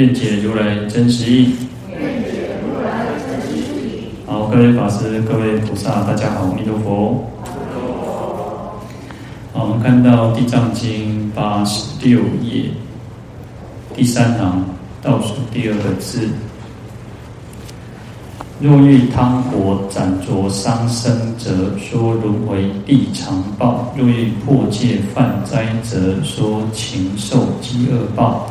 愿解如来真实义。好，各位法师、各位菩萨，大家好，弥陀佛。好，我们看到《地藏经》八十六页第三行倒数第二个字：若欲汤火斩灼伤生则，说轮回地常报；若欲破戒犯灾则，说禽兽饥饿报。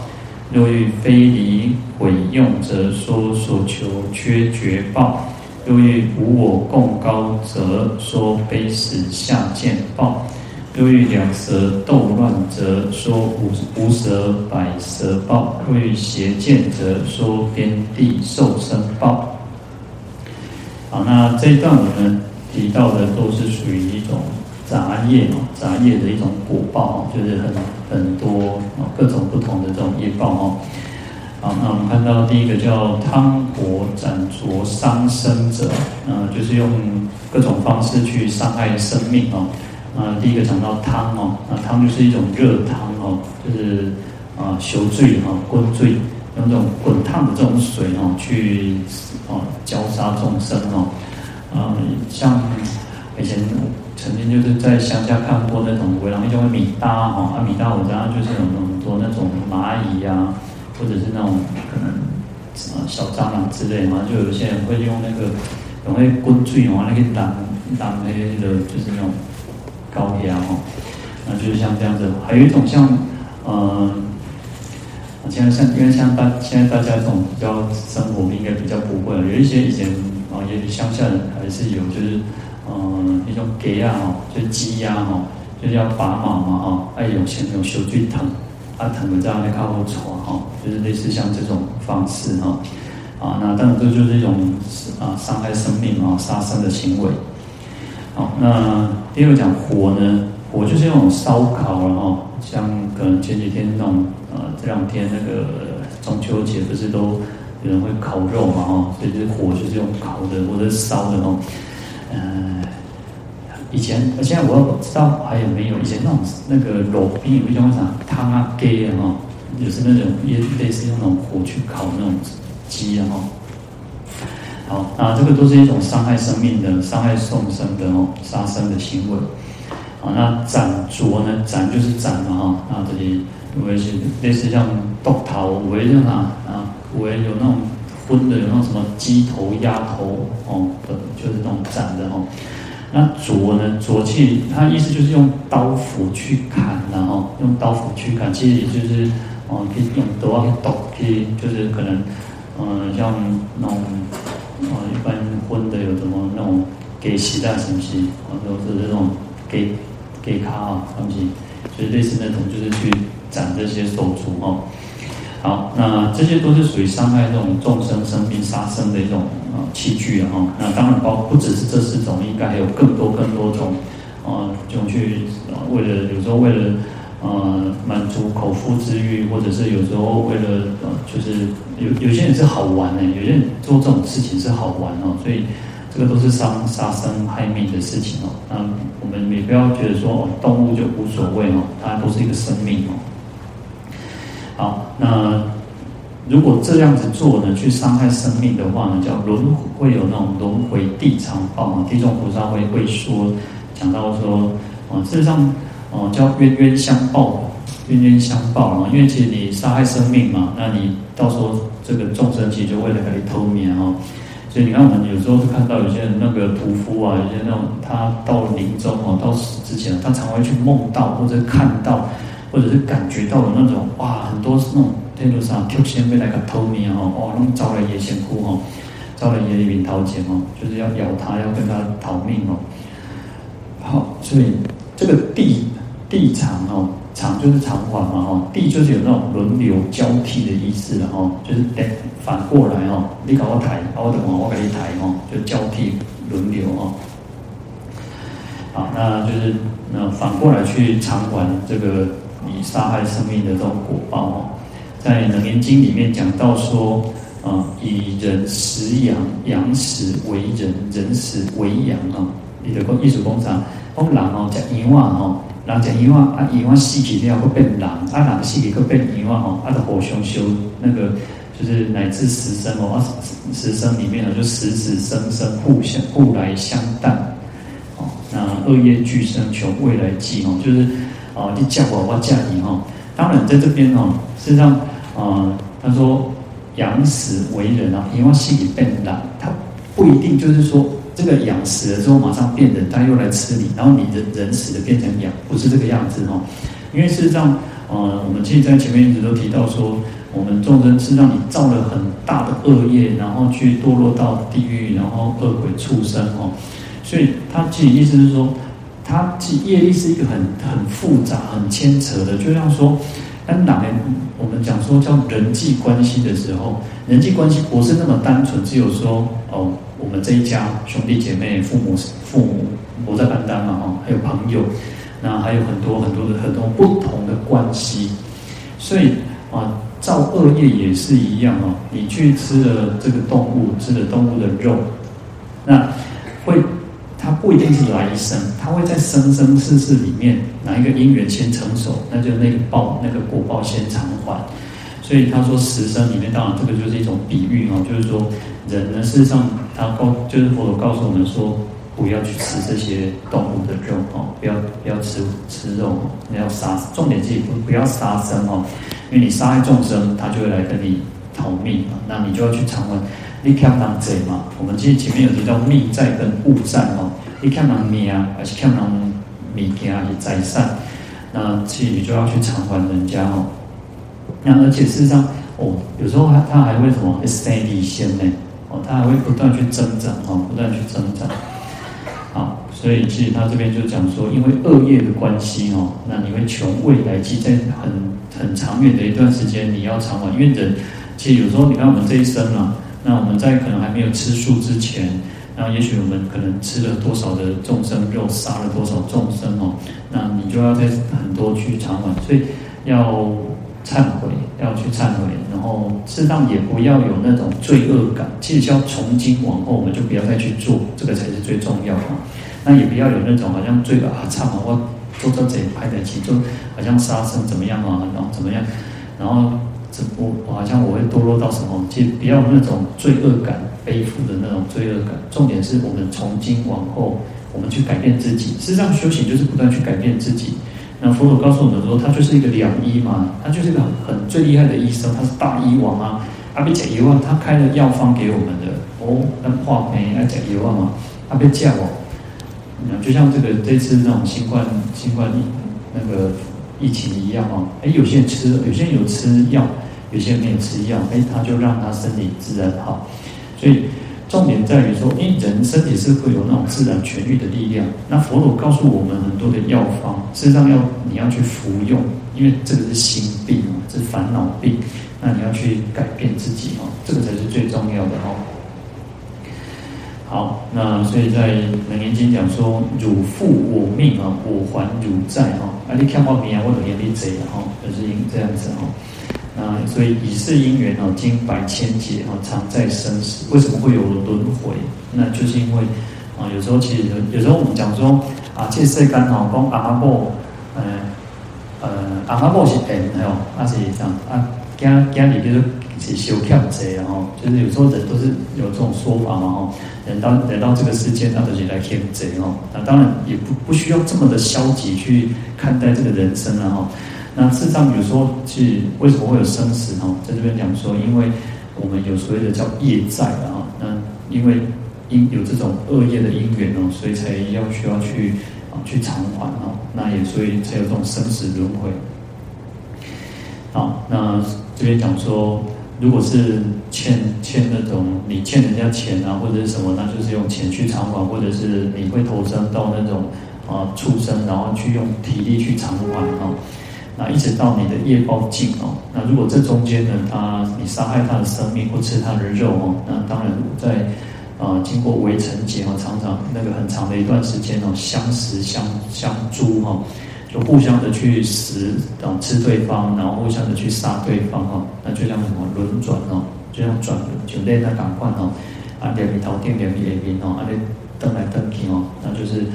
若欲非离毁用者，说所求缺觉报；若欲无我共高者，说非死下贱报；若欲两舌斗乱者，说五无舌百舌报；若欲邪见者，说边地受生报。好，那这一段我们提到的都是属于一种。杂业哦，杂业的一种果报，就是很很多哦，各种不同的这种业报哦。好，那我们看到第一个叫汤火斩灼伤生者，嗯，就是用各种方式去伤害生命哦。啊，第一个讲到汤哦，那汤就是一种热汤哦，就是啊，烧水哈，滚罪，用这种滚烫的这种水哦，去哦浇杀众生哦。啊，像以前。曾经就是在乡下看过那种围栏，一种米搭哈，啊米搭我知道就是有很多那种蚂蚁呀，或者是那种可能啊小蟑螂之类嘛，就有些人会用那个用那滚水哦，那个当当那个就是那种高压哈，那就是像这样子。还有一种像嗯，现在像因为像大现在大家这种比较生活应该比较不会，有一些以前啊，也许乡下人还是有就是。嗯，那种鸡啊，吼，就鸡鸭吼，就是要拔毛嘛，吼，哎，有先用手最疼，啊，烫了之后再靠后搓，吼，就是类似像这种方式，哈，啊，那当然这就是一种啊伤害生命啊杀生的行为。好，那第二个讲火呢，火就是那种烧烤了哈，像可能前几天那种呃这两天那个中秋节不是都有人会烤肉嘛，哈，所以这火就是用烤的或者烧的哦。嗯，以前，现在我不知道还有没有以前那种那个炉边有一种啥汤啊鸡啊哈，就是那种也类似用那种火去烤那种鸡啊哈。好，那这个都是一种伤害生命的、伤害众生的哦，杀生的行为。好，那斩灼呢？斩就是斩嘛哈。那这里有为是类似像剁头，为像啥啊？为有那种。荤的有那什么鸡头、鸭头哦的，就是那种斩的哦。那灼呢？灼气，它意思就是用刀斧去砍，然后用刀斧去砍，其实也就是哦，可以用刀去剁，可以就是可能嗯、像那种哦，一般荤的有什么那种给脐带什么西，或者是这种给给卡啊东西，就是类似那种就是去斩这些手足哦。好，那这些都是属于伤害这种众生生命、杀生的一种啊器具啊。那当然包不只是这四种，应该还有更多更多种啊，就去，为了有时候为了呃满足口腹之欲，或者是有时候为了呃，就是有有些人是好玩的，有些人做这种事情是好玩哦，所以这个都是伤杀生害命的事情哦。那我们也不要觉得说哦，动物就无所谓哦，它都是一个生命哦。好，那如果这样子做呢，去伤害生命的话呢，叫轮会有那种轮回地藏报啊。地藏菩萨会会说，讲到说，啊，事实上，哦，叫冤冤相报，冤冤相报啊。因为其实你杀害生命嘛，那你到时候这个众生其实就为了给你偷眠哦。所以你看，我们有时候看到有些人那个屠夫啊，有些那种他到临终哦，到死之前，他常会去梦到或者看到。或者是感觉到的那种哇，很多那种天路上跳仙飞来个偷你哦，哦，那么招来野仙姑哦，招来野里面掏钱哦，就是要咬他，要跟他讨命哦。好，所以这个地地常哦，偿就是偿还嘛哈，地就是有那种轮流交替的意思了哈，就是等反过来哈，你搞我抬，我等我我给你抬哈，就交替轮流哈。好，那就是那反过来去偿还这个以杀害生命的这种果报哦，在《楞严经》里面讲到说，啊，以人食羊，羊食为人，人食为羊啊。你的讲艺术工厂，讲人哦，食羊啊吼，人食羊啊，啊羊啊死去了，会变人，啊人死去，会变羊啊吼，啊就互相修那个，就是乃至十生哦，啊十生里面呢，就子子生生互相互来相待哦。那恶业俱生，求未来际哦，就是啊，你嫁我，我嫁你哈。当然，在这边哦，实上啊，他说养死为人啊，因为心里变懒，他不一定就是说这个养死了之后马上变人，他又来吃你，然后你的人死了变成羊，不是这个样子哈。因为事实上，呃，我们其实在前面一直都提到说，我们众生是让你造了很大的恶业，然后去堕落到地狱，然后恶鬼畜生哦。所以他其实意思是说，他其实业力是一个很很复杂、很牵扯的。就像说，当哪我们讲说叫人际关系的时候，人际关系不是那么单纯，只有说哦，我们这一家兄弟姐妹、父母父母我在单单嘛哦，还有朋友，那还有很多很多的很多不同的关系。所以啊，造恶业也是一样哦。你去吃了这个动物，吃了动物的肉，那会。它不一定是来生，它会在生生世世里面哪一个因缘先成熟，那就那个报那个果报先偿还。所以他说十生里面，当然这个就是一种比喻哦，就是说人呢，事实上他告就是佛陀告诉我们说，不要去吃这些动物的肉哦，不要不要吃吃肉，你要杀，重点是不不要杀生哦，因为你杀害众生，他就会来跟你讨命啊，那你就要去偿还。你看到贼嘛？我们其实前面有提到命债跟物债哦。你欠人命啊，还是欠人物件还是财产？那其实你就要去偿还人家哦。那而且事实上哦，有时候他他还会什么？会生利息呢？哦，他还会不断去增长哦，不断去增长。好，所以其实他这边就讲说，因为恶业的关系哦，那你会求未来际在很很长远的一段时间你要偿还，因为人其实有时候你看我们这一生啊。那我们在可能还没有吃素之前，那也许我们可能吃了多少的众生肉，杀了多少众生哦，那你就要在很多去偿还，所以要忏悔，要去忏悔，然后适当也不要有那种罪恶感。其实要从今往后，我们就不要再去做，这个才是最重要的。那也不要有那种好像罪恶啊，忏悔我做这贼拍得起，就好像杀生怎么样啊，然后怎么样，然后。我我好像我会堕落到什么？其实不要有那种罪恶感，背负的那种罪恶感。重点是我们从今往后，我们去改变自己。事实上，修行就是不断去改变自己。那佛陀告诉我们说，他就是一个良医嘛，他就是一个很很最厉害的医生，他是大医王啊。阿比解油啊，他开了药方给我们的哦，那化肥啊，解油啊嘛，阿比叫哦。就像这个这次那种新冠新冠那个疫情一样哦。哎，有些人吃，有些人有吃药。有些人没有吃药，哎，他就让他身体自然好。所以重点在于说，哎，人身体是会有那种自然痊愈的力量。那佛陀告诉我们很多的药方，事实上要你要去服用，因为这个是心病，是烦恼病。那你要去改变自己哦，这个才是最重要的哦。好，那所以在《楞严经》讲说，汝负我命啊，我还汝债啊。啊，你看我命啊，我就给你贼哈，就是因这样子哈。所以以是因缘哦，经百千劫哦，常在生死。为什么会有轮回？那就是因为啊，有时候其实有时候我们讲说啊，这世间哦，讲阿婆，呃呃，阿婆是人哦，那是这样啊，家家里就是是修欠债哦，就是有时候人都是有这种说法嘛哈，人到人到这个世界，他都是来欠债哦。那当然也不不需要这么的消极去看待这个人生然后。那事实上，有时候是为什么会有生死哈？在这边讲说，因为我们有所谓的叫业债啊。那因为因有这种恶业的因缘哦，所以才要需要去啊去偿还哦。那也所以才有这种生死轮回。好，那这边讲说，如果是欠欠那种你欠人家钱啊，或者是什么，那就是用钱去偿还，或者是你会投生到那种啊畜生，然后去用体力去偿还啊。那一直到你的业报尽哦。那如果这中间呢，他你杀害他的生命或吃他的肉哦，那当然在啊、经过围城劫哦，常常那个很长的一段时间哦，相食相相诛哈，就互相的去食啊吃对方，然后互相的去杀对方哈，那就像什么轮转哦，就像转轮就类那感官哦，啊两米头顶两米下面哦，啊你蹬来蹬去哦，那就是。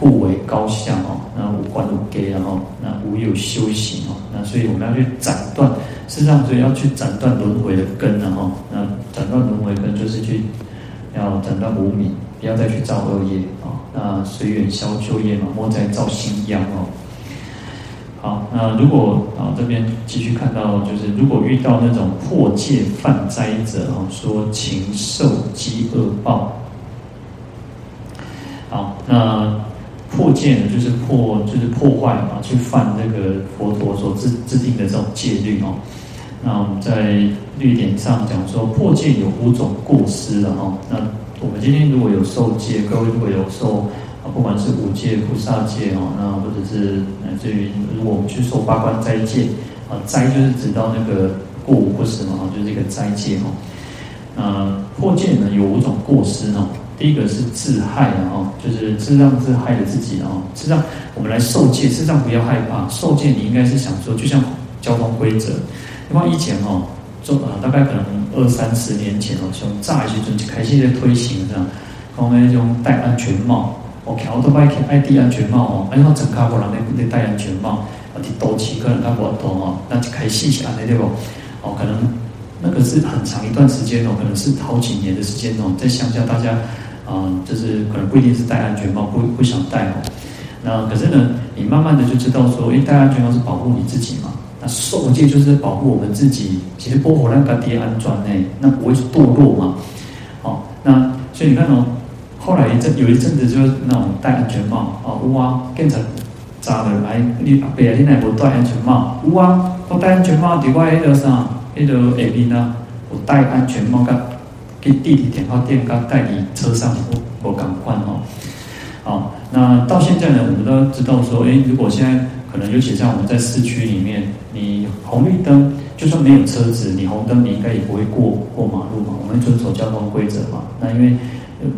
互为高下哦，那无关无给然后，那无有修行哦，那所以我们要去斩断，实上所以要去斩断轮回的根然后，那斩断轮回根就是去要斩断无明，不要再去造恶业啊，那随缘消旧业嘛，莫再造新殃哦。好，那如果啊这边继续看到，就是如果遇到那种破戒犯灾者哦，说禽兽饥饿报。好，那。破戒呢，就是破，就是破坏嘛，去犯这个佛陀所制制定的这种戒律哦。那我们在律典上讲说，破戒有五种过失的哈。那我们今天如果有受戒，各位如果有受啊，不管是五戒、菩萨戒哦，那或者是来自于如果我们去受八关斋戒啊，斋就是指到那个过午不食嘛，就是一个斋戒哈。那破戒呢有五种过失哦。第一个是自害的哦，就是自让自害了自己哦。实际上，我们来受戒，自让不要害怕。受戒你应该是想说，就像交通规则，因为以前哦，做啊，大概可能二三十年前哦，从乍一些就开始在推行这样，讲那种戴安全帽，我看我都买起爱戴安全帽哦，然后整卡过来那那戴安全帽，啊，啲多起可能他不懂哦，那就开始起来对不？哦，可能那个是很长一段时间哦，可能是好几年的时间哦，在乡下大家。啊，就是可能不一定是戴安全帽，不不想戴哦。那可是呢，你慢慢的就知道说，诶，戴安全帽是保护你自己嘛。那受戒就是保护我们自己。其实波火兰嘎爹安装呢，那不会堕落嘛。好，那所以你看哦，后来一阵有一阵子就是那种戴安全帽啊，乌啊变成扎的人来，你别人来不戴安全帽，乌啊我戴安全帽，底外那个啥，那个下边呢，我戴安全帽干。给地铁电话店刚带你车上，我我赶快哦，好，那到现在呢，我们都知道说，诶，如果现在可能，尤其像我们在市区里面，你红绿灯就算没有车子，你红灯你应该也不会过过马路嘛。我们遵守交通规则嘛。那因为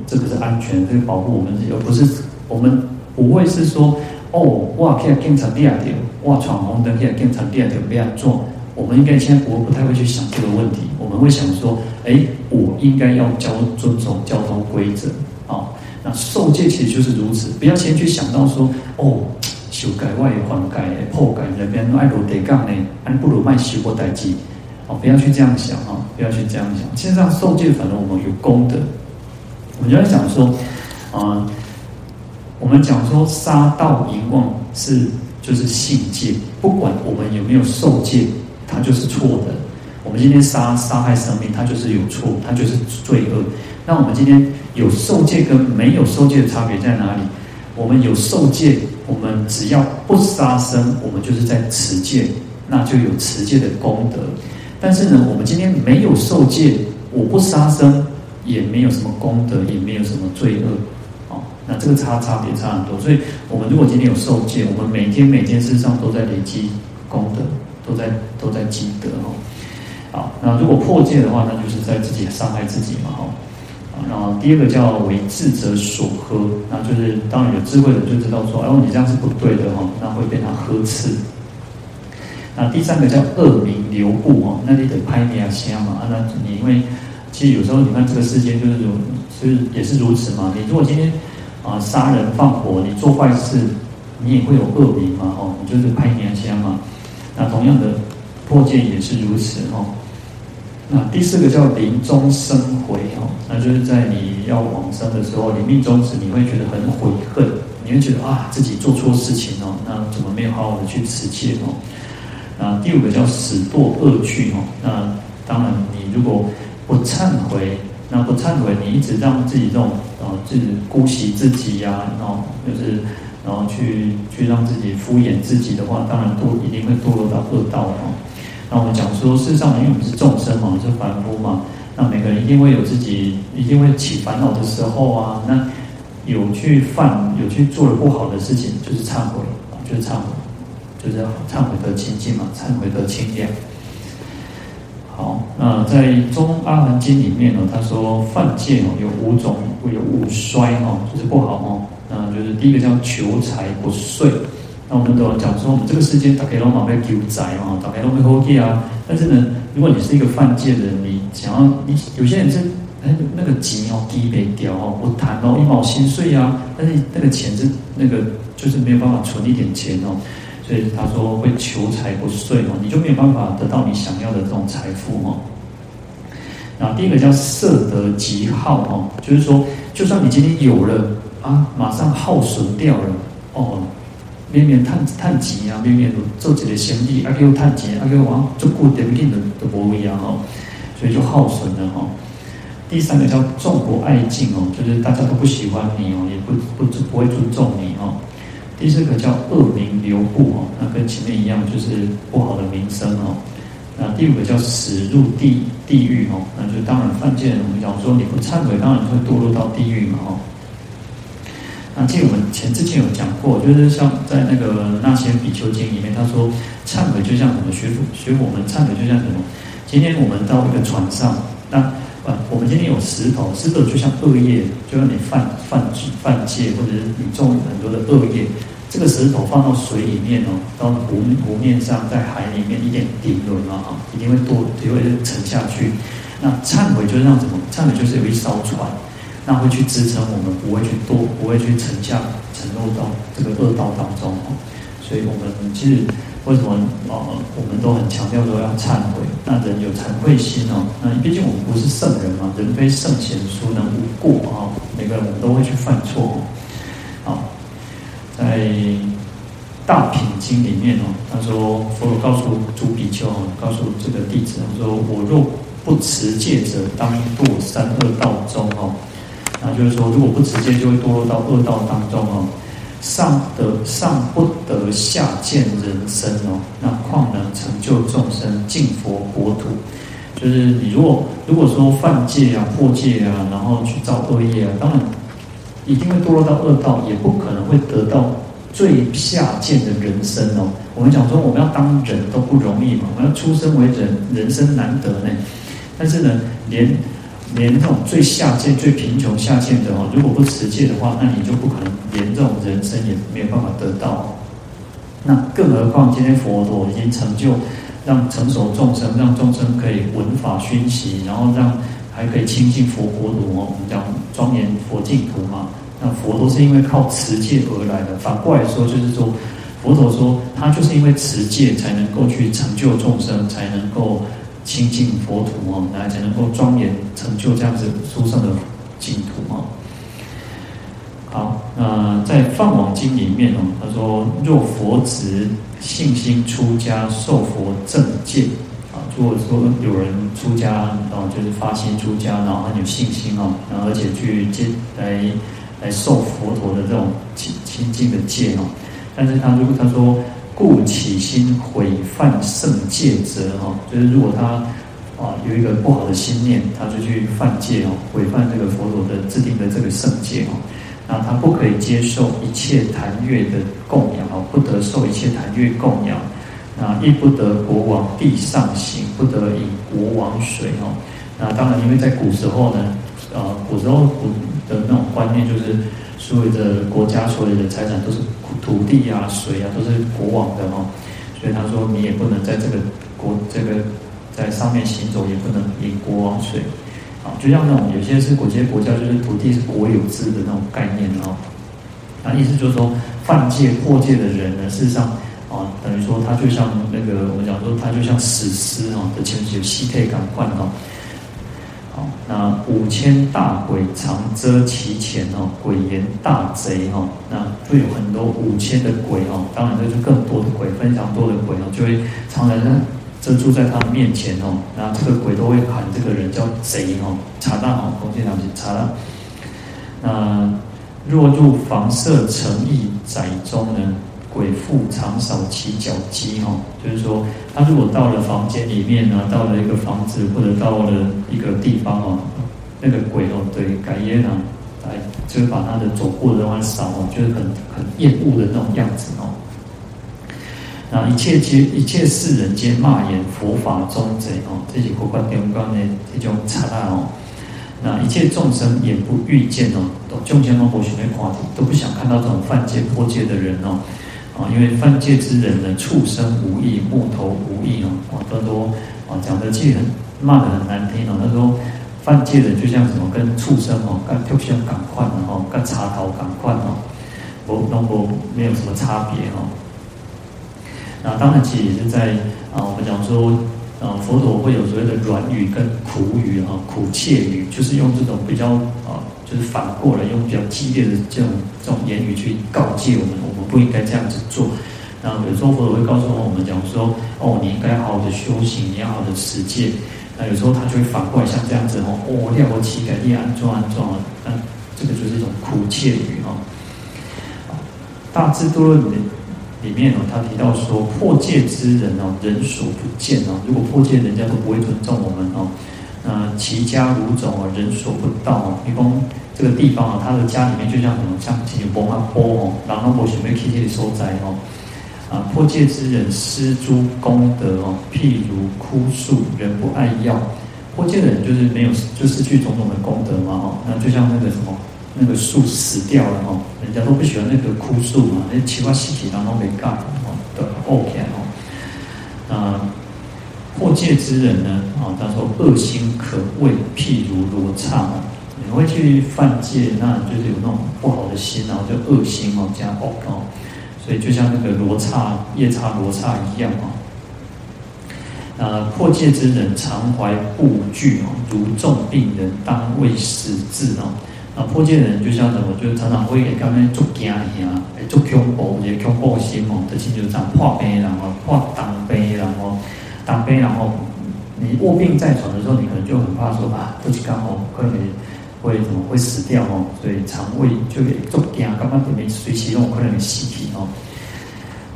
这个是安全，这个保护我们自己，而不是我们不会是说，哦，哇，可以警察第二条，哇，闯红灯，现在警察第二条不要做。我们应该现在不不太会去想这个问题，会想说，哎，我应该要交遵守交通规则啊。那受戒其实就是如此，不要先去想到说，哦，修改外还改破改那边爱罗得杠呢，还不如卖修过代机哦，不要去这样想啊，不要去这样想。现在受戒，反正我们有功德，我们就在讲说，啊、我们讲说杀盗淫妄是就是性戒，不管我们有没有受戒。它就是错的。我们今天杀杀害生命，它就是有错，它就是罪恶。那我们今天有受戒跟没有受戒的差别在哪里？我们有受戒，我们只要不杀生，我们就是在持戒，那就有持戒的功德。但是呢，我们今天没有受戒，我不杀生，也没有什么功德，也没有什么罪恶。哦，那这个差差别差很多。所以，我们如果今天有受戒，我们每天每天事上都在累积功德。都在都在积德哦，好，那如果破戒的话，那就是在自己伤害自己嘛哈。然后第二个叫为智者所呵，那就是当然有智慧的就知道说，哦，你这样是不对的哈，那会被他呵斥。那第三个叫恶名流布哦，那你得拍你啊香嘛，那你因为其实有时候你看这个世间就是如，就是也是如此嘛。你如果今天啊杀人放火，你做坏事，你也会有恶名嘛哦，你就是拍你啊香嘛。那同样的破戒也是如此哦。那第四个叫临终生悔哦，那就是在你要往生的时候，你命终时，你会觉得很悔恨，你会觉得啊自己做错事情哦，那怎么没有好好的去持戒哦？那第五个叫死堕恶趣哦。那当然，你如果不忏悔，那不忏悔，你一直让自己这种啊，自己姑息自己呀、然后就是。然后去去让自己敷衍自己的话，当然堕一定会堕落到恶道哦。那我们讲说，世上，因为我们是众生嘛，是凡夫嘛，那每个人一定会有自己一定会起烦恼的时候啊。那有去犯有去做了不好的事情，就是忏悔，就是忏悔，就是忏悔得清净嘛，忏悔得清凉。好，那在《中阿含经》里面呢，他说犯戒哦有五种，会有五衰哦，就是不好哦。那就是第一个叫求财不遂。那我们都讲说，我们这个世界大家都嘛要求财哦，大家都会好气啊。但是呢，如果你是一个犯贱的人，你想要你有些人是哎那个钱哦低没掉哦，不谈哦一毛心碎啊，但是那个钱是那个就是没有办法存一点钱哦。所以他说会求财不遂哦，你就没有办法得到你想要的这种财富哦。然后第一个叫色得即耗哦，就是说，就算你今天有了啊，马上耗损掉了哦。面面叹叹钱啊，面面做几个生意，啊，又叹钱，啊，又往做固定的都不一样哦，所以就耗损了哦。第三个叫众不爱敬哦，就是大家都不喜欢你哦，也不不不不会尊重你哦。第四个叫恶名留故哦，那跟前面一样，就是不好的名声哦。那第五个叫死入地地狱哦，那就当然犯戒人，我们讲说你不忏悔，当然会堕落到地狱嘛哦。那记得我们前之前有讲过，就是像在那个那些比丘经里面，他说忏悔就像什么学佛学我们忏悔就像什么？今天我们到一个船上，那啊，我们今天有石头，石头就像恶业，就像你犯犯犯戒，或者是你种很多的恶业。这个石头放到水里面哦，到湖湖面上，在海里面一点顶轮啊，一定会多，就会沉下去。那忏悔就是让什么？忏悔就是有一艘船，那会去支撑我们，不会去堕，不会去沉下沉入到这个恶道当中哦。所以我们其实为什么啊？我们都很强调说要忏悔。那人有惭愧心哦，那毕竟我们不是圣人嘛，人非圣贤，孰能无过啊？每个人我们都会去犯错哦。好。在《大品经》里面哦，他说佛告诉诸比丘，告诉这个弟子，他说：“我若不持戒者，当堕三恶道中哦。”那就是说，如果不直接，就会堕落到恶道当中哦。上得上不得下见人身哦，那况能成就众生净佛国土？就是你如果如果说犯戒啊、破戒啊，然后去造恶业啊，当然。一定会堕落到恶道，也不可能会得到最下贱的人身哦。我们讲说，我们要当人都不容易嘛，我们要出生为人，人生难得呢。但是呢，连连这种最下贱、最贫穷下贱的哦，如果不持戒的话，那你就不可能连这种人生也没有办法得到。那更何况今天佛陀已经成就，让成熟众生，让众生可以闻法熏习，然后让。还可以亲近佛国土哦，我们讲庄严佛净土嘛。那佛都是因为靠持戒而来的。反过来说，就是说，佛陀说他就是因为持戒才能够去成就众生，才能够清净佛土哦，来才能够庄严成就这样子殊胜的净土哦。好，那在《放网经》里面哦，他说：若佛子信心出家，受佛正戒。如果说有人出家，然后就是发心出家，然后很有信心哦，然后而且去接来来受佛陀的这种清清净的戒哦，但是他如果他说故起心毁犯圣戒者哈，就是如果他啊有一个不好的心念，他就去犯戒哦，毁犯这个佛陀的制定的这个圣戒哦，那他不可以接受一切檀越的供养哦，不得受一切檀越供养。那亦不得国王地上行，不得饮国王水哦。那当然，因为在古时候呢，呃，古时候古的那种观念就是，所有的国家所有的财产都是土地啊、水啊，都是国王的哦。所以他说，你也不能在这个国这个在上面行走，也不能饮国王水。啊，就像那种有些是国际国家，就是土地是国有制的那种概念哦。那意思就是说，犯戒破戒的人呢，事实上。啊，等于说他就像那个我们讲说，他就像死尸哦，的前面有尸体感官哦。好，那五千大鬼常遮其前哦，鬼言大贼哈，那会有很多五千的鬼哦，当然这就更多的鬼，非常多的鬼哦，就会常常遮住在他的面前哦。那这个鬼都会喊这个人叫贼哦，查大哦，恭敬两句查大。那若入房舍城邑宅中呢？鬼复常扫其脚迹哈，就是说，他如果到了房间里面呢，到了一个房子或者到了一个地方哦，那个鬼哦，对，改耶呢，来就是把他的走过的地方扫哦，就是很很厌恶的那种样子哦。那一切皆一切世人皆骂言佛法中贼哦，这是佛法中观的这种差哦。那一切众生也不遇见哦，都众生都不想看，都不想看到这种犯戒破戒的人哦。因为犯戒之人呢，畜生无义，木头无义哦。啊，都多哦，讲的其实很骂的很难听哦。他说犯戒的就像什么，跟畜生哦，跟畜生赶快哦，跟茶桃赶快哦，不，都不没有什么差别哦。那当然，其实也是在啊，我们讲说，啊，佛陀会有所谓的软语跟苦语啊，苦切语，就是用这种比较啊，就是反过来用比较激烈的这种这种言语去告诫我们，我们不应该这样子做。那有时候佛陀会告诉我们讲说，哦，你应该好好的修行，你要好好的持戒。那有时候他就会反过来像这样子哦，哦，要我乞改，你安装安装啊，那这个就是一种苦切语哦。大智度论里。里面哦，他提到说破戒之人哦，人所不见哦。如果破戒，人家都不会尊重我们哦。那其家如种哦，人所不到哦。比方这个地方啊，他的家里面就像什么，像像波啊波哦，然后我准备去这里收斋哦。啊，破戒之人施诸功德哦，譬如枯树，人不爱要。破戒的人就是没有，就失去种种的功德嘛哦。那就像那个什么。那个树死掉了哦，人家都不喜欢那个枯树嘛，那奇怪细节当中没干哦，都 OK 哦。那破戒之人呢？啊，他说恶心可畏譬如罗刹哦，你会去犯戒，那就是有那种不好的心，然后就恶心哦，加恶哦，所以就像那个罗刹夜叉罗刹一样哦。那破戒之人常怀怖惧哦，如重病人当为死志哦。那，破戒人就像什么？就常常会给他们做惊吓，哎，做恐怖，也恐怖心哦。这些就是这样破病，然后破当病，然后当病，然后你卧病在床的时候，你可能就很怕说啊，不是刚好可能会怎么会死掉哦？所以肠胃就给做惊，刚刚里面随其中可能有尸体哦。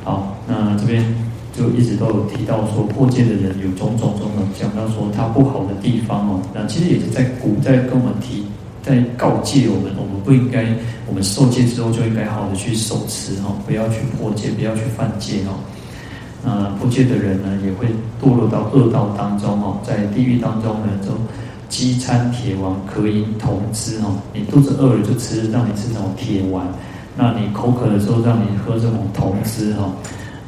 好，那这边就一直都有提到说，破戒的人有种种种种，讲到说他不好的地方哦。那其实也是在古在跟我们提。在告诫我们，我们不应该，我们受戒之后就应该好好的去守持哦，不要去破戒，不要去犯戒哦。呃，不戒的人呢，也会堕落到恶道当中哦，在地狱当中呢，就饥餐铁丸，渴饮铜汁哦。你肚子饿了就吃，让你吃这种铁丸；那你口渴的时候，让你喝这种铜汁哦。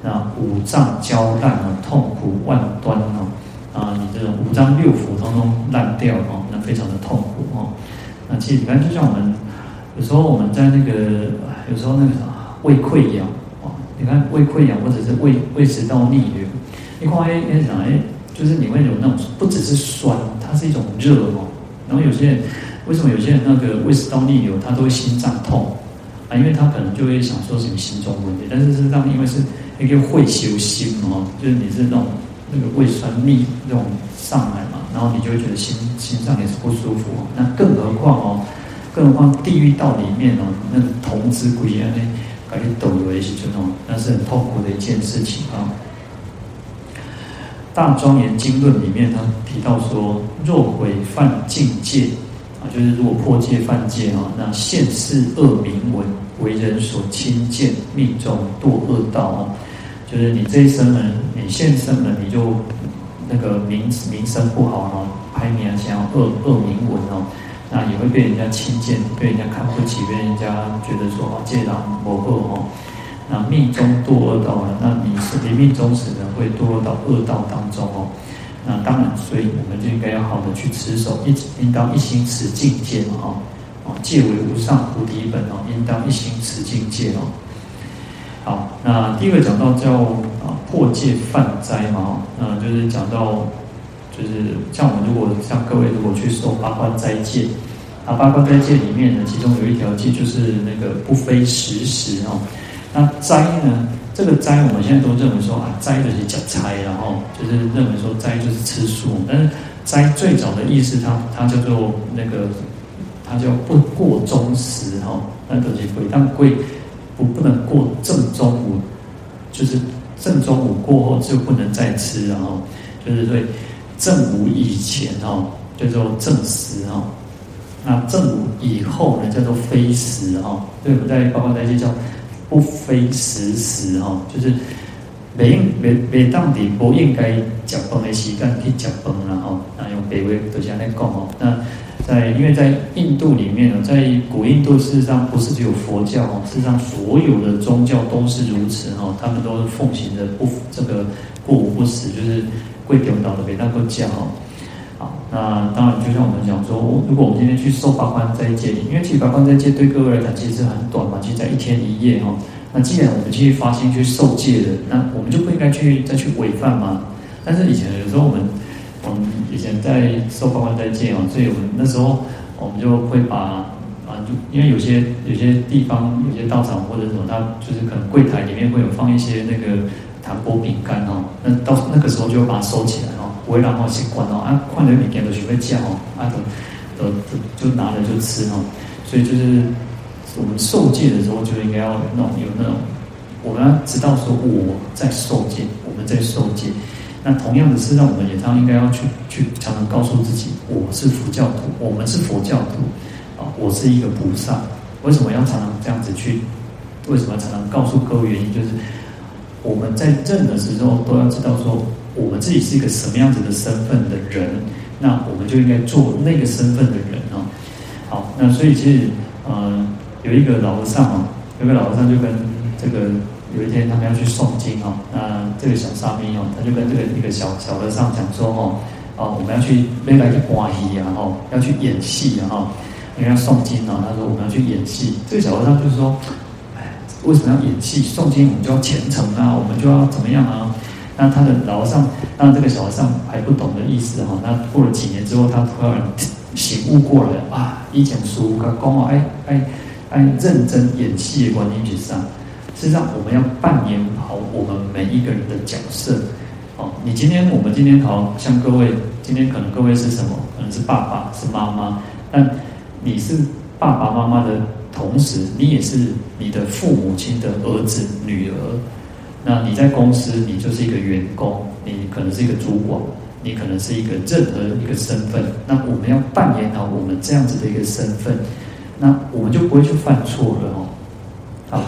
那五脏焦烂啊，痛苦万端哦。啊，你这种五脏六腑通通烂掉哦，那非常的痛苦哦。那其实你看，就像我们有时候我们在那个有时候那个胃溃疡，你看胃溃疡或者是胃胃食道逆流，你看哎哎想哎，就是你会有那种不只是酸，它是一种热哦。然后有些人为什么有些人那个胃食道逆流，他都会心脏痛啊？因为他可能就会想说什么心中问题，但是是让因为是一个会修心哦，就是你是那种那个胃酸逆那种上来嘛。然后你就会觉得心心脏也是不舒服哦，那更何况哦，更何况地狱道里面哦，那个童子鬼啊，那感觉抖有一些这种，那是很痛苦的一件事情啊。大庄严经论里面呢提到说，若毁犯禁戒啊，就是如果破戒犯戒啊，那现世恶名闻，为人所轻贱，命中堕恶道啊，就是你这一生呢，你现生呢，你就。那个名名声不好哦，排名啊想要恶恶名闻哦，那也会被人家轻贱，被人家看不起，被人家觉得说哦，这人不好哦，那命中堕恶道了，那你是你命中时呢，会堕落到恶道当中哦。那当然，所以我们就应该要好的去持守，一应当一心持净戒嘛哦，哦，戒为无上菩提本哦，应当一心持净戒哦。好，那第一个讲到叫啊破戒犯斋嘛，那就是讲到，就是像我们如果像各位如果去受八关斋戒，啊八关斋戒里面呢，其中有一条戒就是那个不非食时哦。那斋呢，这个斋我们现在都认为说啊斋就是讲斋，然后就是认为说斋就是吃素，但是斋最早的意思它它叫做那个，它叫不过中时哈，那东西贵，但贵。不不能过正中午，就是正中午过后就不能再吃，然后就是对正午以前哦，叫做正时哦。那正午以后呢，叫做非时哦。对，我们在包括那些叫不非时时哦，就是每应每每当地不应该食饭的时间去食饭然后那用北魏都是安尼讲哦。那在因为在印度里面呢，在古印度事实上不是只有佛教哦，事实上所有的宗教都是如此哦，他们都奉行的不这个过午不食，就是贵中岛的北大国教哦。好，那当然就像我们讲说，如果我们今天去受八关斋戒，因为其实八关斋戒对各位来讲其实是很短嘛，其实在一天一夜哦。那既然我们去发心去受戒的，那我们就不应该去再去违犯嘛？但是以前有时候我们，我们以前在受八关斋戒哦，所以我们那时候我们就会把啊，就因为有些有些地方有些道场或者什么，它就是可能柜台里面会有放一些那个糖果饼干哦，那到那个时候就把它收起来哦，不会让它习惯哦，啊，看到饼干都学会叫哦，啊，都都就拿了就吃哦，所以就是。我们受戒的时候就应该要那种有那种，我们要知道说我在受戒，我们在受戒。那同样的是，让我们也常应该要去去常常告诉自己，我是佛教徒，我们是佛教徒啊，我是一个菩萨。为什么要常常这样子去？为什么要常常告诉各位原因？就是我们在任何时候都要知道说，我们自己是一个什么样子的身份的人，那我们就应该做那个身份的人啊。好，那所以其实呃。有一个老和尚哦，有个老和尚就跟这个有一天他们要去诵经哦，那这个小沙弥哦，他就跟这个一个小小和尚讲说哦，哦我们要去未来去观戏啊哈，要去演戏啊哈，因为要诵经啊，他说我们要去演戏，这个小和尚就是说，为什么要演戏？诵经我们就要虔诚啊，我们就要怎么样啊？那他的老上，那这个小和尚还不懂的意思哈，那过了几年之后，他突然醒悟过来啊，以前书他讲哦，哎哎。哎认真演戏的观念去上，事实上我们要扮演好我们每一个人的角色。哦，你今天我们今天好像各位，今天可能各位是什么？可能是爸爸，是妈妈。但你是爸爸妈妈的同时，你也是你的父母亲的儿子、女儿。那你在公司，你就是一个员工，你可能是一个主管，你可能是一个任何一个身份。那我们要扮演好我们这样子的一个身份。那我们就不会去犯错了哦。好，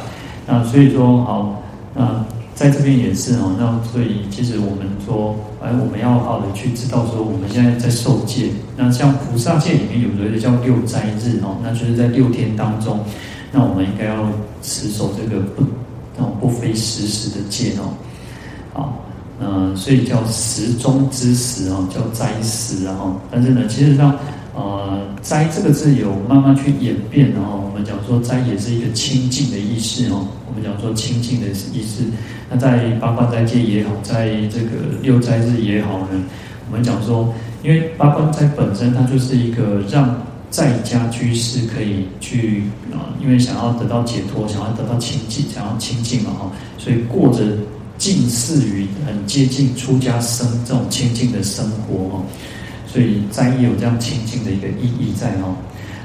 那所以说好，那在这边也是哦。那所以其实我们说，哎，我们要好的去知道说，我们现在在受戒。那像菩萨戒里面有所谓的叫六斋日哦，那就是在六天当中，那我们应该要持守这个不那种不非时时的戒哦。好，嗯，所以叫时中之时哦，叫斋时啊哈。但是呢，其实上。呃，斋这个字有慢慢去演变，然后我们讲说斋也是一个清净的意思哦。我们讲说清净的意思，那在八关斋戒也好，在这个六斋日也好呢，我们讲说，因为八关斋本身它就是一个让在家居士可以去啊，因为想要得到解脱，想要得到清净，想要清净嘛哈，所以过着近似于很接近出家生这种清净的生活哈。所以斋也有这样清净的一个意义在哦。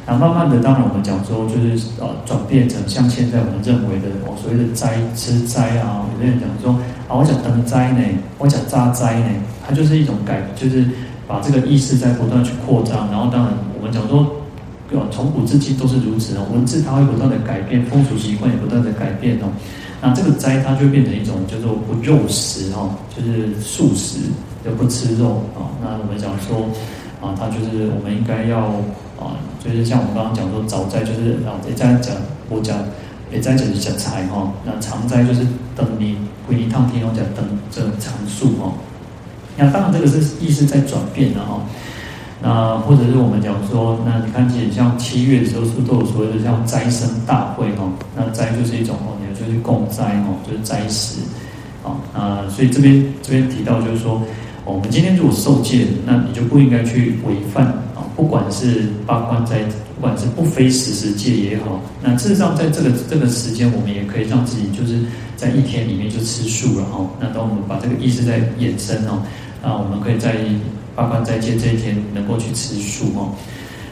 那慢慢的，当然我们讲说，就是呃转变成像现在我们认为的哦，所谓的斋吃斋啊，有的人讲说啊，我讲灯斋呢，我讲扎斋呢，它就是一种改，就是把这个意识在不断去扩张。然后当然我们讲说，呃从古至今都是如此哦，文字它会不断的改变，风俗习惯也不断的改变哦。那这个斋它就变成一种叫做不肉食哦，就是素食。就不吃肉啊，那我们讲说啊，他就是我们应该要啊，就是像我们刚刚讲说早斋就是啊，也在讲我讲也在讲是讲财哈，那长斋就是等你回一趟天龙讲等这常数哈。那当然这个是意思在转变的哈。那或者是我们讲说，那你看，其实像七月的时候，是不是都有所谓的像斋生大会哈？那斋就是一种哦，也就是供斋哦，就是斋食啊。那所以这边这边提到就是说。我们今天如果受戒，那你就不应该去违犯啊！不管是八关斋，不管是不非时食戒也好，那事实上在这个这个时间，我们也可以让自己就是在一天里面就吃素了哈。那当我们把这个意识在延伸哦，那我们可以在八关斋戒这一天能够去吃素哦，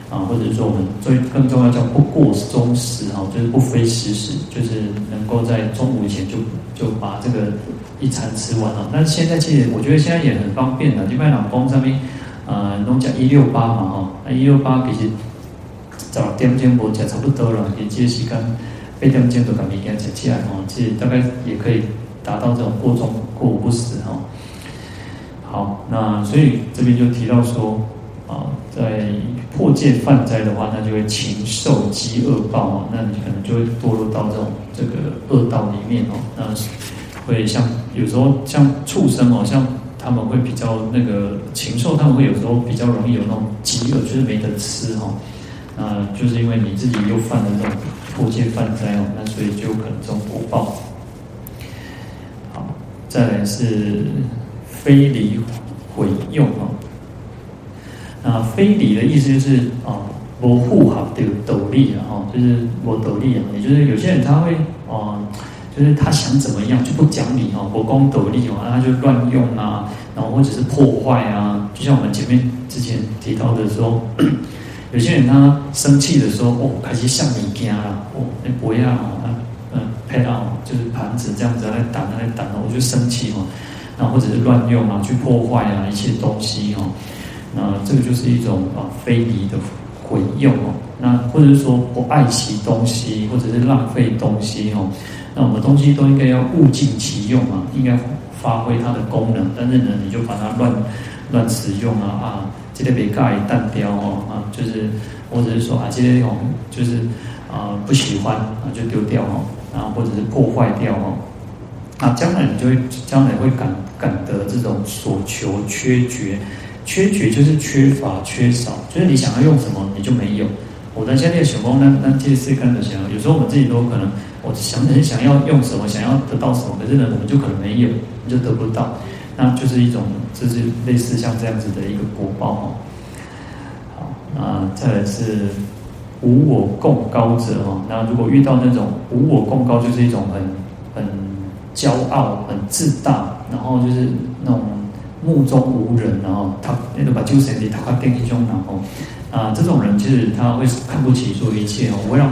啊，或者说我们最更重要叫不过中食哈，就是不非时食，就是能够在中午以前就就把这个。一餐吃完了，那现在其实我觉得现在也很方便的，就卖老公上面，呃，拢讲一六八嘛哈，那一六八其实早点钟无吃差不多了，也即时间八点钟都把物件吃起来哦，其实大概也可以达到这种过中过午不食哦。好，那所以这边就提到说，啊，在破戒犯灾的话，那就会禽兽饥饿报啊，那你可能就会堕落到这种这个恶道里面哦。那会像有时候像畜生哦，像他们会比较那个禽兽，他们会有时候比较容易有那种饥饿，就是没得吃哈。那就是因为你自己又犯了这种破戒犯灾哦，那所以就可能这种果报。好，再来是。非礼毁用啊，那非礼的意思就是啊，我护好的斗笠啊，哈，就是我斗笠啊，也就是有些人他会啊，就是他想怎么样就不讲理哈，我光斗笠哦，他就乱用啊，然后或者是破坏啊，就像我们前面之前提到的说，有些人他生气的时候哦，开始像你家了哦，那不要哦啊，嗯，拍到就是盘子这样子来打来打，我就生气哦。那或者是乱用啊，去破坏啊一切东西哦，那这个就是一种啊非礼的毁用哦。那或者是说不爱惜东西，或者是浪费东西哦。那我们东西都应该要物尽其用啊，应该发挥它的功能。但是呢，你就把它乱乱使用啊啊，这个别盖单标哦啊，就是或者是说啊这些哦，就是啊不喜欢啊就丢掉哦，然后或者是破坏掉哦。那将来你就会将来会感感得这种所求缺绝，缺绝就是缺乏缺少，就是你想要用什么你就没有。我在现在想说，那那这是看的想要，有时候我们自己都可能，我想很想要用什么，想要得到什么，可是呢，我们就可能没有，你就得不到，那就是一种，就是类似像这样子的一个果报哦。好，那再来是无我贡高者哦，那如果遇到那种无我贡高，就是一种很很。骄傲很自大，然后就是那种目中无人，然后他那个把旧神的他挂电梯中，然后啊，这种人其实他会看不起所有一切哦。我会让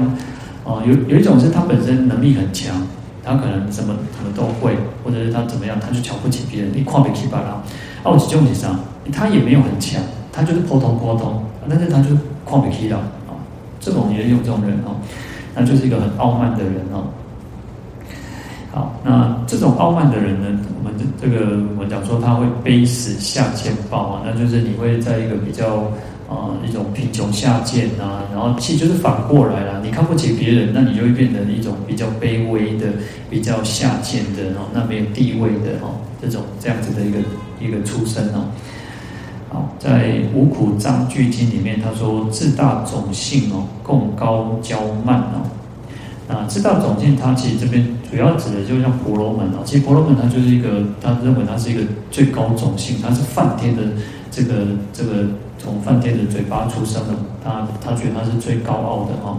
哦，有有一种是他本身能力很强，他可能什么什么都会，或者是他怎么样，他就瞧不起别人，你看不起别人。啊，我是这种上，他也没有很强，他就是普通普通，但是他就看不起了啊。这种也有这种人哦，那就是一个很傲慢的人哦。好，那这种傲慢的人呢，我们这这个我们讲说他会背死下贱报啊，那就是你会在一个比较啊、一种贫穷下贱啊，然后其实就是反过来了，你看不起别人，那你就会变成一种比较卑微的、比较下贱的哦，那没有地位的哦，这种这样子的一个一个出身哦。好，在《五苦章句经》里面，他说自大种性哦，贡高骄慢哦。啊，自大种性，它其实这边主要指的就像婆罗门哦。其实婆罗门它就是一个，他认为他是一个最高种性，他是梵天的这个这个从饭店的嘴巴出生的，他他觉得他是最高傲的哈，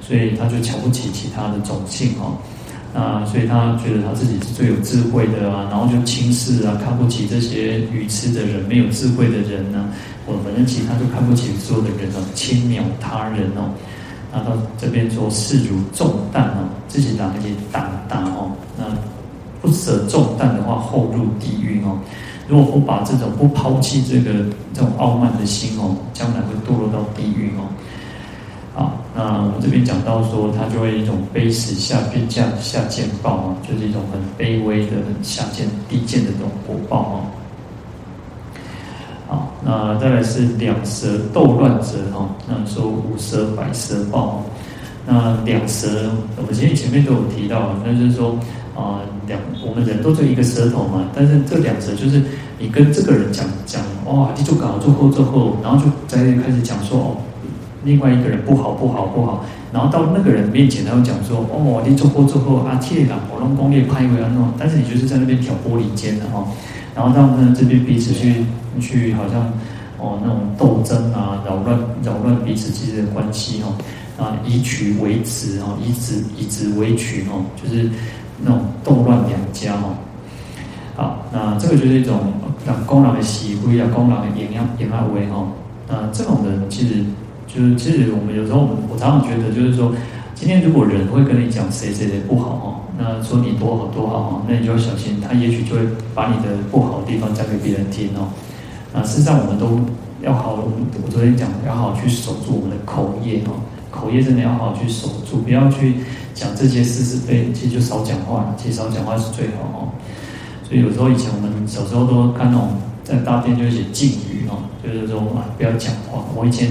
所以他就瞧不起其他的种姓哈。啊，所以他觉得他自己是最有智慧的啊，然后就轻视啊，看不起这些愚痴的人、没有智慧的人呢。我反正其他就看不起所有的人哦，轻藐他人哦。那到这边说视如重担哦，自己拿一些打打哦，那不舍重担的话，后入地狱哦。如果不把这种不抛弃这个这种傲慢的心哦，将来会堕落到地狱哦。好，那我们这边讲到说，他就会一种卑死下贱下下贱报啊，就是一种很卑微的、很下贱低贱的这种果报啊。好，那再来是两舌斗乱者哈，那说五舌百舌报，那两舌我们前面前面都有提到，那就是说啊两我们人都只有一个舌头嘛，但是这两舌就是你跟这个人讲讲哇，你就搞最后之后，然后就在开始讲说哦，另外一个人不好不好不好，然后到那个人面前他会讲说哦，你做后最后啊，天哪，我龙功力派回来弄，但是你就是在那边挑拨离间的哈。然后让呢这边彼此去去好像哦那种斗争啊，扰乱扰乱彼此之间的关系哦，啊以曲为直哦，以直以直为曲哦，就是那种动乱两家哦。好，那这个就是一种让功劳的喜灰啊，功劳的严压严压为哈。那这种人其实就是其实我们有时候我们我常常觉得就是说。今天如果人会跟你讲谁谁谁不好哦，那说你多好多好哦，那你就要小心，他也许就会把你的不好的地方讲给别人听哦。那事实上我们都要好，我昨天讲要好好去守住我们的口业哦，口业真的要好好去守住，不要去讲这些是是非，其实就少讲话，其实少讲话是最好哦。所以有时候以前我们小时候都看那种在大殿就写禁语哦，就是说啊不要讲话。我以前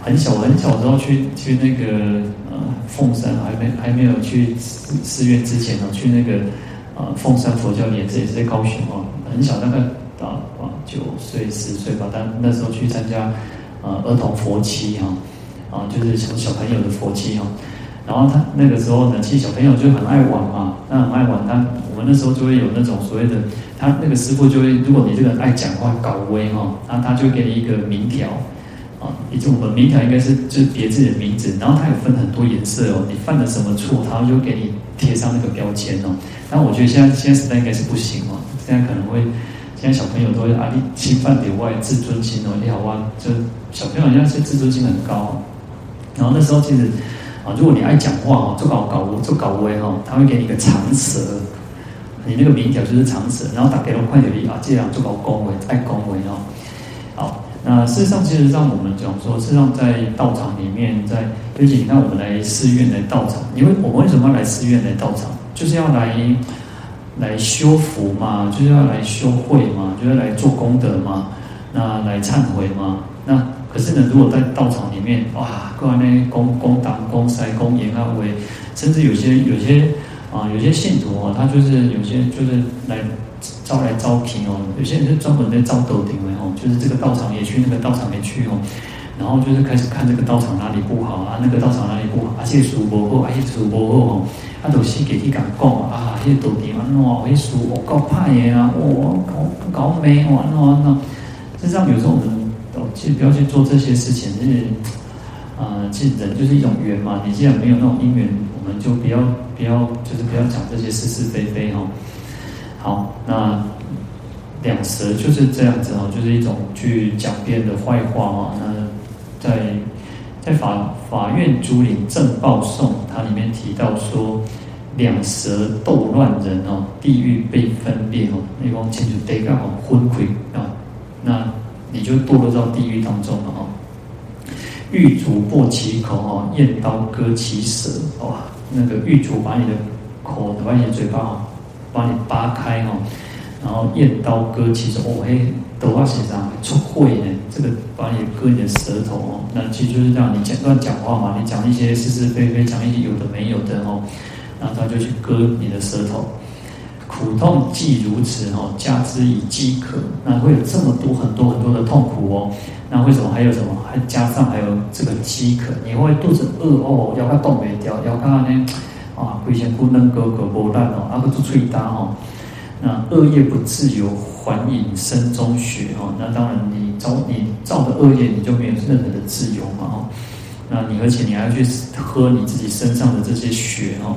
很小很小的时候去去那个呃凤山还没还没有去寺寺院之前哦，去那个呃凤山佛教莲寺也是在高雄哦，很小大概啊啊九岁十岁吧，但那时候去参加呃儿童佛七哈啊，就是小小朋友的佛七哈。然后他那个时候呢，其实小朋友就很爱玩嘛，那很爱玩。他我们那时候就会有那种所谓的，他那个师傅就会，如果你这个爱讲话搞威哈，那他就给你一个名条啊，也就我们名条应该是就是别自己的名字，然后他有分很多颜色哦，你犯了什么错，他就给你贴上那个标签哦。但我觉得现在现在时代应该是不行哦，现在可能会，现在小朋友都会啊，你侵犯别外自尊心哦，你好啊，就小朋友好像是自尊心很高，然后那时候其实。啊，如果你爱讲话哦，做搞搞做搞威哈，他会给你一个长舌，你那个名条就是长舌，然后打给了快点力啊，这样做搞恭维爱恭维哦。好，那事实上，其实让我们讲说，事实上在道场里面，在尤其你看我们来寺院来道场，因为我们为什么要来寺院来道场？就是要来来修福嘛，就是要来修慧嘛，就是来做功德嘛，那来忏悔嘛，那。可是呢，如果在道场里面，哇，各位呢，公公党公塞公言啊，为甚至有些有些啊，有些信徒哦，他就是有些就是来招来招聘哦，有些人是专门在招斗顶的哦，就是这个道场也去，那个道场也去哦，然后就是开始看这个道场哪里不好啊，那个道场哪里不好，啊，这个书不好，啊，这个书不好哦，啊，都是给你讲讲啊，那个斗顶啊，喏，那书我搞派的啊，我搞搞没完喏喏，实际上有时候我们。其实不要去做这些事情，就是，呃，其实人就是一种缘嘛。你既然没有那种因缘，我们就不要不要，就是不要讲这些是是非非哈。好，那两舌就是这样子哦，就是一种去讲别人的坏话哦。那在在法法苑珠林正报颂，它里面提到说，两舌斗乱人哦，地狱被分裂哦，那种清楚得刚好昏聩啊，那。你就堕落到地狱当中了哈！狱卒破其口哈，阎刀割其舌哇！那个狱卒把你的口，把你的嘴巴哈，把你扒开哈，然后阎刀割其舌哦嘿，德化写上出秽呢，这个把你割你的舌头哦，那其实就是这样，你讲乱讲话嘛，你讲一些是是非非，讲一些有的没有的哦，然后他就去割你的舌头。苦痛既如此哈，加之以饥渴，那会有这么多很多很多的痛苦哦。那为什么还有什么？还加上还有这个饥渴，你会肚子饿哦，要它动没掉，要看呢啊，亏钱不能割割不烂哦，那个做脆搭哦。那恶业不自由，还饮身中血哦。那当然你造你造的恶业，你就没有任何的自由嘛哦。那你而且你还要去喝你自己身上的这些血哦。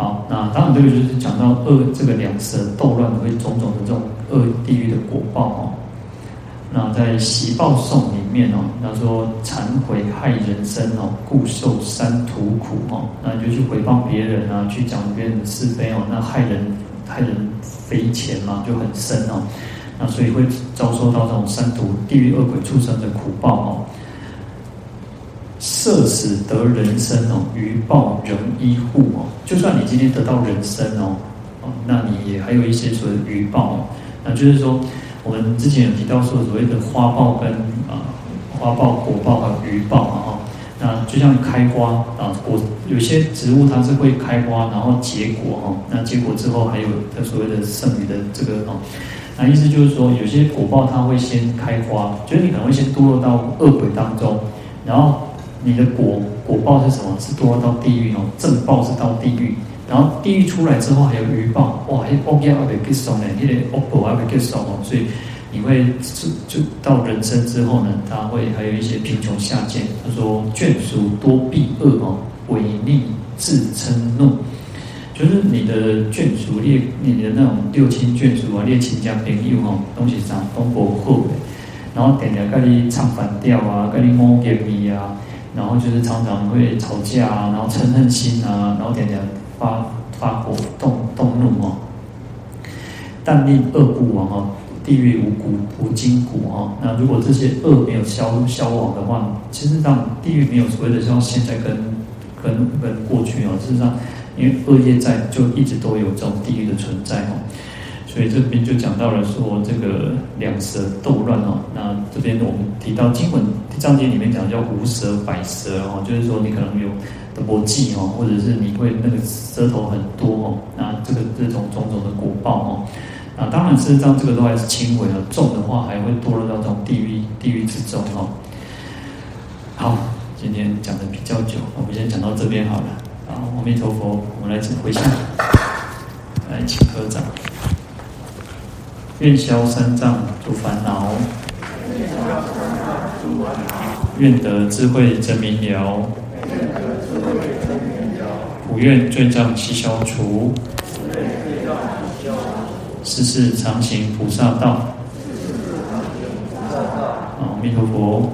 好，那当然这个就是讲到恶这个两舌斗乱会种种的这种恶地狱的果报哦。那在习报颂里面哦，他说忏悔害人生哦，故受三途苦哦。那你就去诽谤别人啊，去讲别人的是非哦，那害人害人匪浅嘛，就很深哦。那所以会遭受到这种三途地狱恶鬼畜生的苦报哦。设死得人身哦，余报仍依护哦。就算你今天得到人身哦，哦，那你也还有一些所谓的余报哦。那就是说，我们之前有提到说，所谓的花报跟啊花报、果报还有余报嘛哈。那就像开花啊，果有些植物它是会开花，然后结果哈。那结果之后还有它所谓的剩余的这个哦。那意思就是说，有些果报它会先开花，就是你可能会先堕落到恶鬼当中，然后。你的果果报是什么？是堕落到地狱哦，正报是到地狱，然后地狱出来之后还有余报，哇，还恶业还没结束呢，那个恶报还没结束哦，所以你会就就到人生之后呢，他会还有一些贫穷下贱。他说眷属多避恶哦，违逆自称怒，就是你的眷属列你的那种六亲眷属啊，列亲家朋友哦，东西上都不好，然后点点跟你唱反调啊，跟你摸眼皮啊。然后就是常常会吵架啊，然后嗔恨心啊，然后点点发发火动动怒哦。但令恶不亡哦，地狱无骨无筋骨哦。那如果这些恶没有消消亡的话，其实上地狱没有所谓的像现在跟跟跟过去哦。事实上，因为恶业在，就一直都有这种地狱的存在哦。所以这边就讲到了说这个两舌斗乱哦。那这边我们提到经文章节里面讲叫无舌百舌哦，就是说你可能有的波记哦，或者是你会那个舌头很多哦。那这个这种种种的果报哦。啊，当然事实上这个都还是轻微的，重的话还会堕落到这种地狱地狱之中哦。好，今天讲的比较久，我们先讲到这边好了。好，阿弥陀佛，我们来回向，来请合掌。愿消三障诸烦恼，愿得智慧真明了，普愿罪障悉消除，世世常行菩萨道。阿弥陀佛。